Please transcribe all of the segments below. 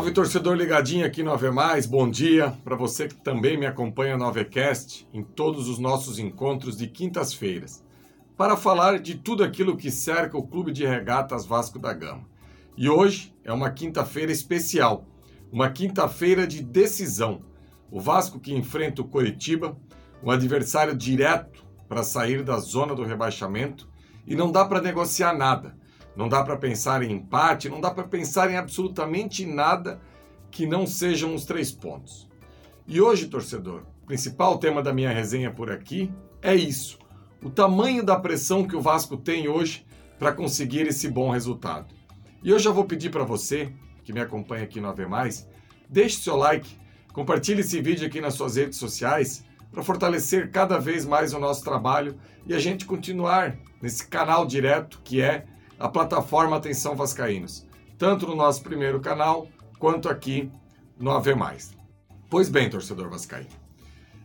Salve torcedor ligadinho aqui no Ave Mais, bom dia para você que também me acompanha no Avecast em todos os nossos encontros de quintas-feiras, para falar de tudo aquilo que cerca o Clube de Regatas Vasco da Gama. E hoje é uma quinta-feira especial, uma quinta-feira de decisão. O Vasco que enfrenta o Coritiba, um adversário direto para sair da zona do rebaixamento, e não dá para negociar nada. Não dá para pensar em empate, não dá para pensar em absolutamente nada que não sejam os três pontos. E hoje, torcedor, o principal tema da minha resenha por aqui é isso: o tamanho da pressão que o Vasco tem hoje para conseguir esse bom resultado. E eu já vou pedir para você, que me acompanha aqui no Mais, deixe seu like, compartilhe esse vídeo aqui nas suas redes sociais para fortalecer cada vez mais o nosso trabalho e a gente continuar nesse canal direto que é a plataforma Atenção Vascaínos, tanto no nosso primeiro canal quanto aqui no AV+. Pois bem, torcedor vascaíno,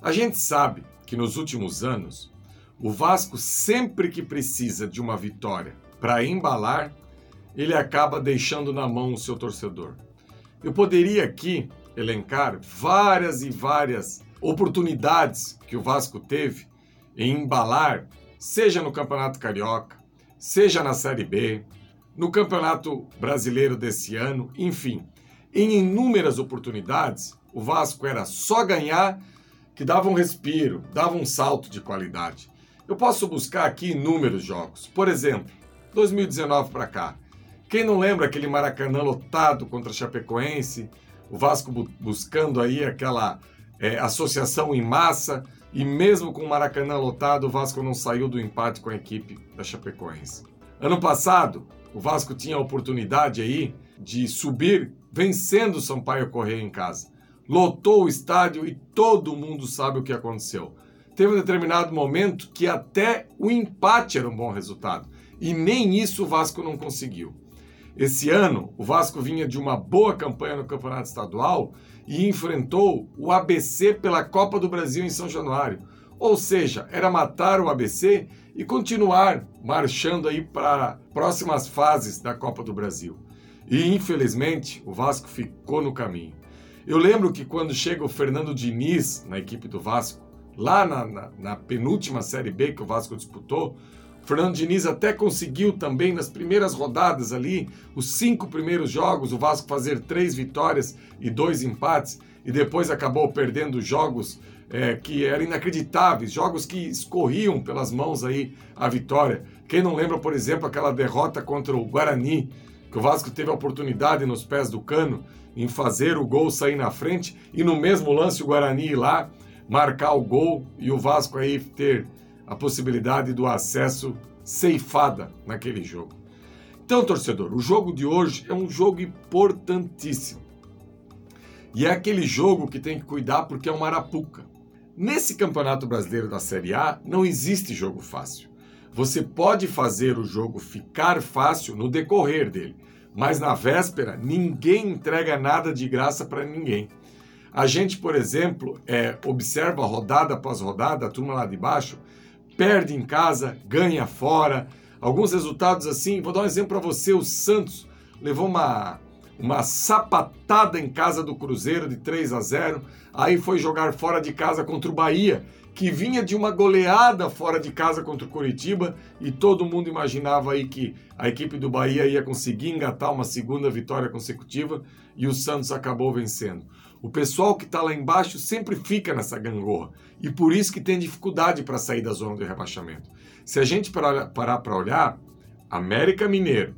a gente sabe que nos últimos anos o Vasco sempre que precisa de uma vitória para embalar, ele acaba deixando na mão o seu torcedor. Eu poderia aqui elencar várias e várias oportunidades que o Vasco teve em embalar, seja no Campeonato Carioca, seja na Série B, no Campeonato Brasileiro desse ano, enfim, em inúmeras oportunidades, o Vasco era só ganhar que dava um respiro, dava um salto de qualidade. Eu posso buscar aqui inúmeros jogos. Por exemplo, 2019 para cá. Quem não lembra aquele Maracanã lotado contra a Chapecoense, o Vasco bu buscando aí aquela é, associação em massa, e mesmo com o Maracanã lotado, o Vasco não saiu do empate com a equipe da Chapecoense. Ano passado, o Vasco tinha a oportunidade aí de subir vencendo o Sampaio Correia em casa. Lotou o estádio e todo mundo sabe o que aconteceu. Teve um determinado momento que até o empate era um bom resultado. E nem isso o Vasco não conseguiu. Esse ano, o Vasco vinha de uma boa campanha no Campeonato Estadual e enfrentou o ABC pela Copa do Brasil em São Januário. Ou seja, era matar o ABC e continuar marchando aí para próximas fases da Copa do Brasil. E infelizmente, o Vasco ficou no caminho. Eu lembro que quando chega o Fernando Diniz na equipe do Vasco, lá na, na, na penúltima Série B que o Vasco disputou, Fernando Diniz até conseguiu também nas primeiras rodadas ali, os cinco primeiros jogos, o Vasco fazer três vitórias e dois empates, e depois acabou perdendo jogos é, que eram inacreditáveis, jogos que escorriam pelas mãos aí a vitória. Quem não lembra, por exemplo, aquela derrota contra o Guarani, que o Vasco teve a oportunidade nos pés do cano em fazer o gol sair na frente e no mesmo lance o Guarani ir lá marcar o gol e o Vasco aí ter a possibilidade do acesso ceifada naquele jogo. Então, torcedor, o jogo de hoje é um jogo importantíssimo. E é aquele jogo que tem que cuidar porque é uma arapuca. Nesse Campeonato Brasileiro da Série A não existe jogo fácil. Você pode fazer o jogo ficar fácil no decorrer dele, mas na véspera ninguém entrega nada de graça para ninguém. A gente, por exemplo, é, observa rodada após rodada, a turma lá de baixo, perde em casa, ganha fora. Alguns resultados assim, vou dar um exemplo para você: o Santos levou uma, uma sapatada em casa do Cruzeiro de 3 a 0, aí foi jogar fora de casa contra o Bahia, que vinha de uma goleada fora de casa contra o Curitiba e todo mundo imaginava aí que a equipe do Bahia ia conseguir engatar uma segunda vitória consecutiva e o Santos acabou vencendo. O pessoal que está lá embaixo sempre fica nessa gangorra e por isso que tem dificuldade para sair da zona do rebaixamento. Se a gente parar para olhar, América Mineiro,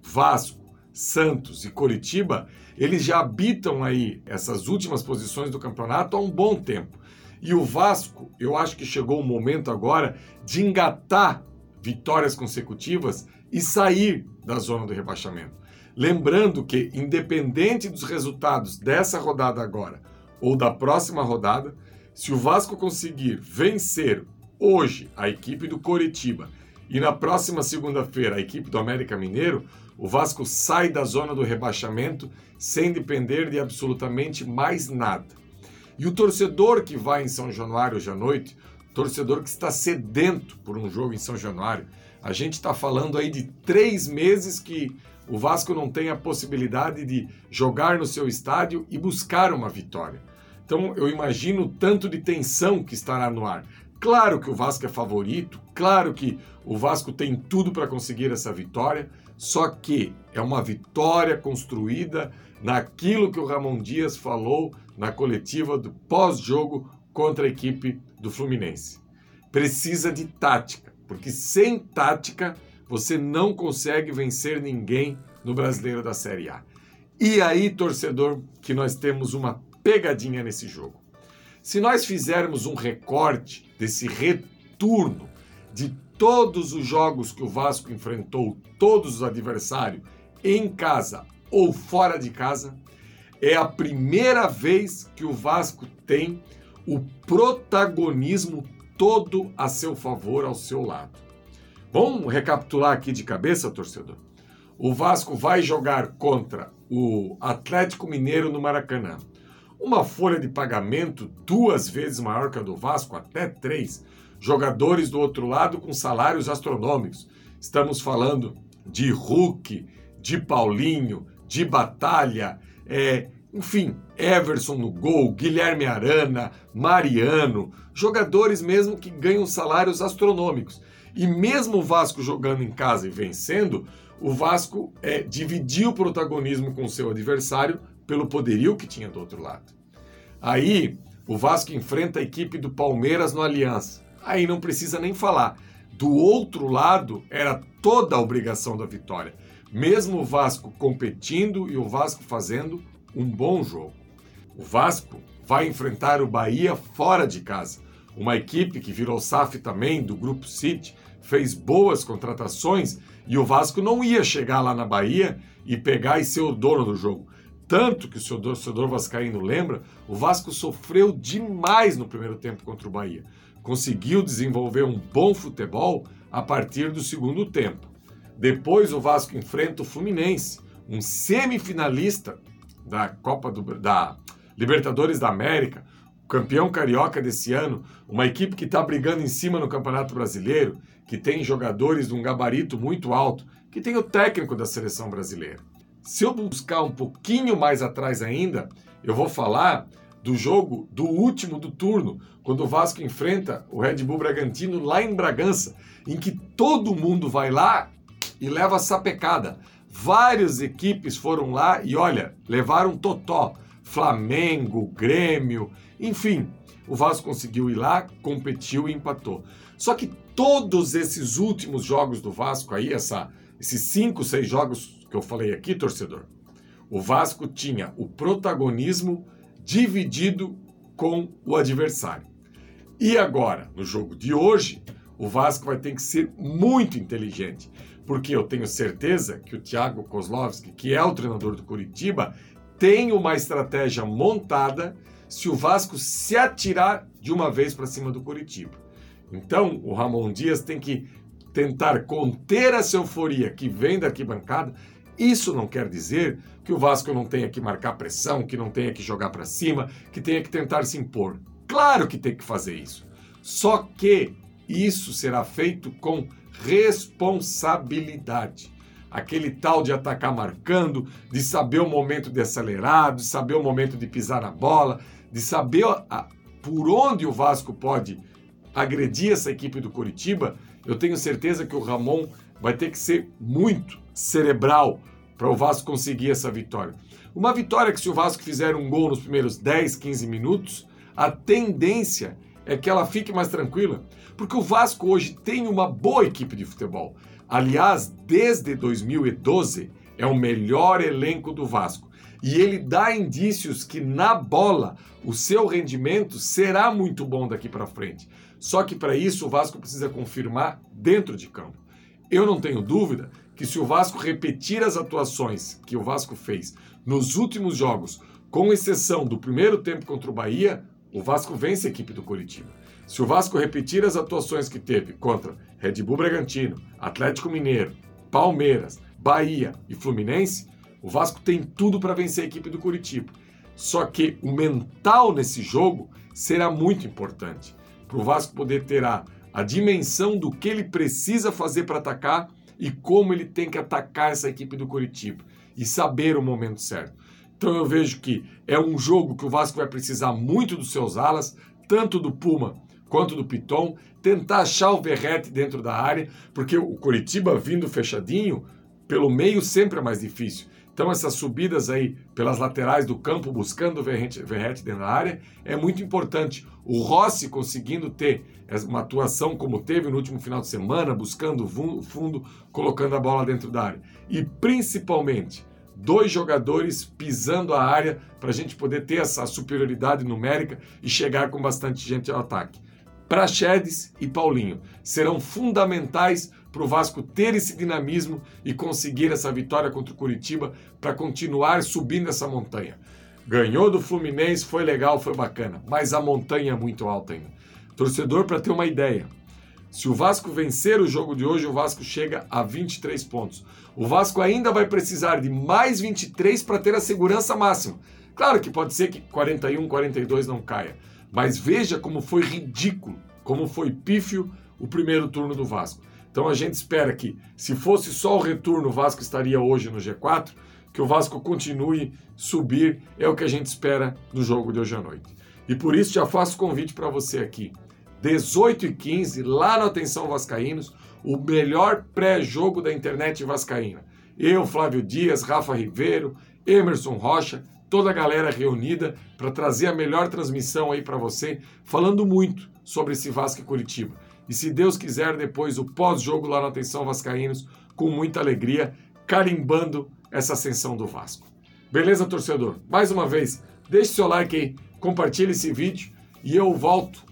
Vasco, Santos e Coritiba, eles já habitam aí essas últimas posições do campeonato há um bom tempo. E o Vasco, eu acho que chegou o momento agora de engatar vitórias consecutivas e sair da zona do rebaixamento. Lembrando que, independente dos resultados dessa rodada agora ou da próxima rodada, se o Vasco conseguir vencer hoje a equipe do Coritiba e na próxima segunda-feira a equipe do América Mineiro, o Vasco sai da zona do rebaixamento sem depender de absolutamente mais nada. E o torcedor que vai em São Januário hoje à noite, torcedor que está sedento por um jogo em São Januário, a gente está falando aí de três meses que o Vasco não tem a possibilidade de jogar no seu estádio e buscar uma vitória. Então eu imagino o tanto de tensão que estará no ar. Claro que o Vasco é favorito, claro que o Vasco tem tudo para conseguir essa vitória, só que é uma vitória construída naquilo que o Ramon Dias falou na coletiva do pós-jogo contra a equipe do Fluminense. Precisa de tática, porque sem tática você não consegue vencer ninguém no Brasileiro da Série A. E aí, torcedor, que nós temos uma pegadinha nesse jogo. Se nós fizermos um recorte desse retorno de todos os jogos que o Vasco enfrentou, todos os adversários, em casa ou fora de casa, é a primeira vez que o Vasco tem o protagonismo todo a seu favor, ao seu lado. Vamos recapitular aqui de cabeça, torcedor? O Vasco vai jogar contra o Atlético Mineiro no Maracanã. Uma folha de pagamento duas vezes maior que a do Vasco, até três. Jogadores do outro lado com salários astronômicos. Estamos falando de Hulk, de Paulinho, de Batalha, é, enfim, Everson no gol, Guilherme Arana, Mariano, jogadores mesmo que ganham salários astronômicos. E mesmo o Vasco jogando em casa e vencendo, o Vasco é, dividiu o protagonismo com seu adversário pelo poderio que tinha do outro lado. Aí o Vasco enfrenta a equipe do Palmeiras no Aliança. Aí não precisa nem falar. Do outro lado era toda a obrigação da vitória mesmo o Vasco competindo e o Vasco fazendo um bom jogo. O Vasco vai enfrentar o Bahia fora de casa, uma equipe que virou SAF também do Grupo City, fez boas contratações e o Vasco não ia chegar lá na Bahia e pegar e ser o dono do jogo. Tanto que o seu torcedor vascaíno lembra, o Vasco sofreu demais no primeiro tempo contra o Bahia. Conseguiu desenvolver um bom futebol a partir do segundo tempo. Depois o Vasco enfrenta o Fluminense, um semifinalista da Copa do, da Libertadores da América, campeão carioca desse ano, uma equipe que está brigando em cima no Campeonato Brasileiro, que tem jogadores de um gabarito muito alto, que tem o técnico da seleção brasileira. Se eu buscar um pouquinho mais atrás ainda, eu vou falar do jogo do último do turno, quando o Vasco enfrenta o Red Bull Bragantino lá em Bragança, em que todo mundo vai lá e leva sapecada. Várias equipes foram lá e olha, levaram totó. Flamengo, Grêmio, enfim. O Vasco conseguiu ir lá, competiu e empatou. Só que todos esses últimos jogos do Vasco aí, essa, esses cinco, seis jogos que eu falei aqui, torcedor, o Vasco tinha o protagonismo dividido com o adversário. E agora, no jogo de hoje, o Vasco vai ter que ser muito inteligente porque eu tenho certeza que o Thiago Kozlovski, que é o treinador do Curitiba, tem uma estratégia montada se o Vasco se atirar de uma vez para cima do Curitiba. Então, o Ramon Dias tem que tentar conter essa euforia que vem da arquibancada. Isso não quer dizer que o Vasco não tenha que marcar pressão, que não tenha que jogar para cima, que tenha que tentar se impor. Claro que tem que fazer isso. Só que isso será feito com responsabilidade. Aquele tal de atacar marcando, de saber o momento de acelerar, de saber o momento de pisar na bola, de saber a, por onde o Vasco pode agredir essa equipe do Curitiba, eu tenho certeza que o Ramon vai ter que ser muito cerebral para o Vasco conseguir essa vitória. Uma vitória que se o Vasco fizer um gol nos primeiros 10, 15 minutos, a tendência é que ela fique mais tranquila, porque o Vasco hoje tem uma boa equipe de futebol. Aliás, desde 2012 é o melhor elenco do Vasco. E ele dá indícios que na bola o seu rendimento será muito bom daqui para frente. Só que para isso o Vasco precisa confirmar dentro de campo. Eu não tenho dúvida que se o Vasco repetir as atuações que o Vasco fez nos últimos jogos, com exceção do primeiro tempo contra o Bahia, o Vasco vence a equipe do Curitiba. Se o Vasco repetir as atuações que teve contra Red Bull Bragantino, Atlético Mineiro, Palmeiras, Bahia e Fluminense, o Vasco tem tudo para vencer a equipe do Curitiba. Só que o mental nesse jogo será muito importante para o Vasco poder ter a, a dimensão do que ele precisa fazer para atacar e como ele tem que atacar essa equipe do Curitiba e saber o momento certo. Então eu vejo que é um jogo que o Vasco vai precisar muito dos seus alas, tanto do Puma quanto do Piton, tentar achar o Verrete dentro da área, porque o Curitiba vindo fechadinho, pelo meio sempre é mais difícil. Então essas subidas aí pelas laterais do campo, buscando o Verrete, dentro da área, é muito importante. O Rossi conseguindo ter uma atuação como teve no último final de semana, buscando o fundo, colocando a bola dentro da área. E principalmente, dois jogadores pisando a área para a gente poder ter essa superioridade numérica e chegar com bastante gente ao ataque. Praxedes e Paulinho serão fundamentais para o Vasco ter esse dinamismo e conseguir essa vitória contra o Curitiba para continuar subindo essa montanha. Ganhou do Fluminense, foi legal, foi bacana, mas a montanha é muito alta ainda. Torcedor, para ter uma ideia, se o Vasco vencer o jogo de hoje, o Vasco chega a 23 pontos. O Vasco ainda vai precisar de mais 23 para ter a segurança máxima. Claro que pode ser que 41, 42 não caia, mas veja como foi ridículo, como foi pífio o primeiro turno do Vasco. Então a gente espera que, se fosse só o retorno, o Vasco estaria hoje no G4, que o Vasco continue subir, é o que a gente espera no jogo de hoje à noite. E por isso já faço convite para você aqui. 18 e 15, lá no Atenção Vascaínos, o melhor pré-jogo da internet vascaína. Eu, Flávio Dias, Rafa Ribeiro, Emerson Rocha, toda a galera reunida para trazer a melhor transmissão aí para você, falando muito sobre esse Vasco e Curitiba. E se Deus quiser, depois o pós-jogo lá no Atenção Vascaínos, com muita alegria, carimbando essa ascensão do Vasco. Beleza, torcedor? Mais uma vez, deixe seu like aí, compartilhe esse vídeo e eu volto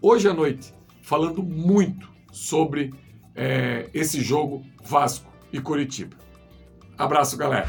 hoje à noite falando muito sobre é, esse jogo Vasco e Curitiba. Abraço, galera!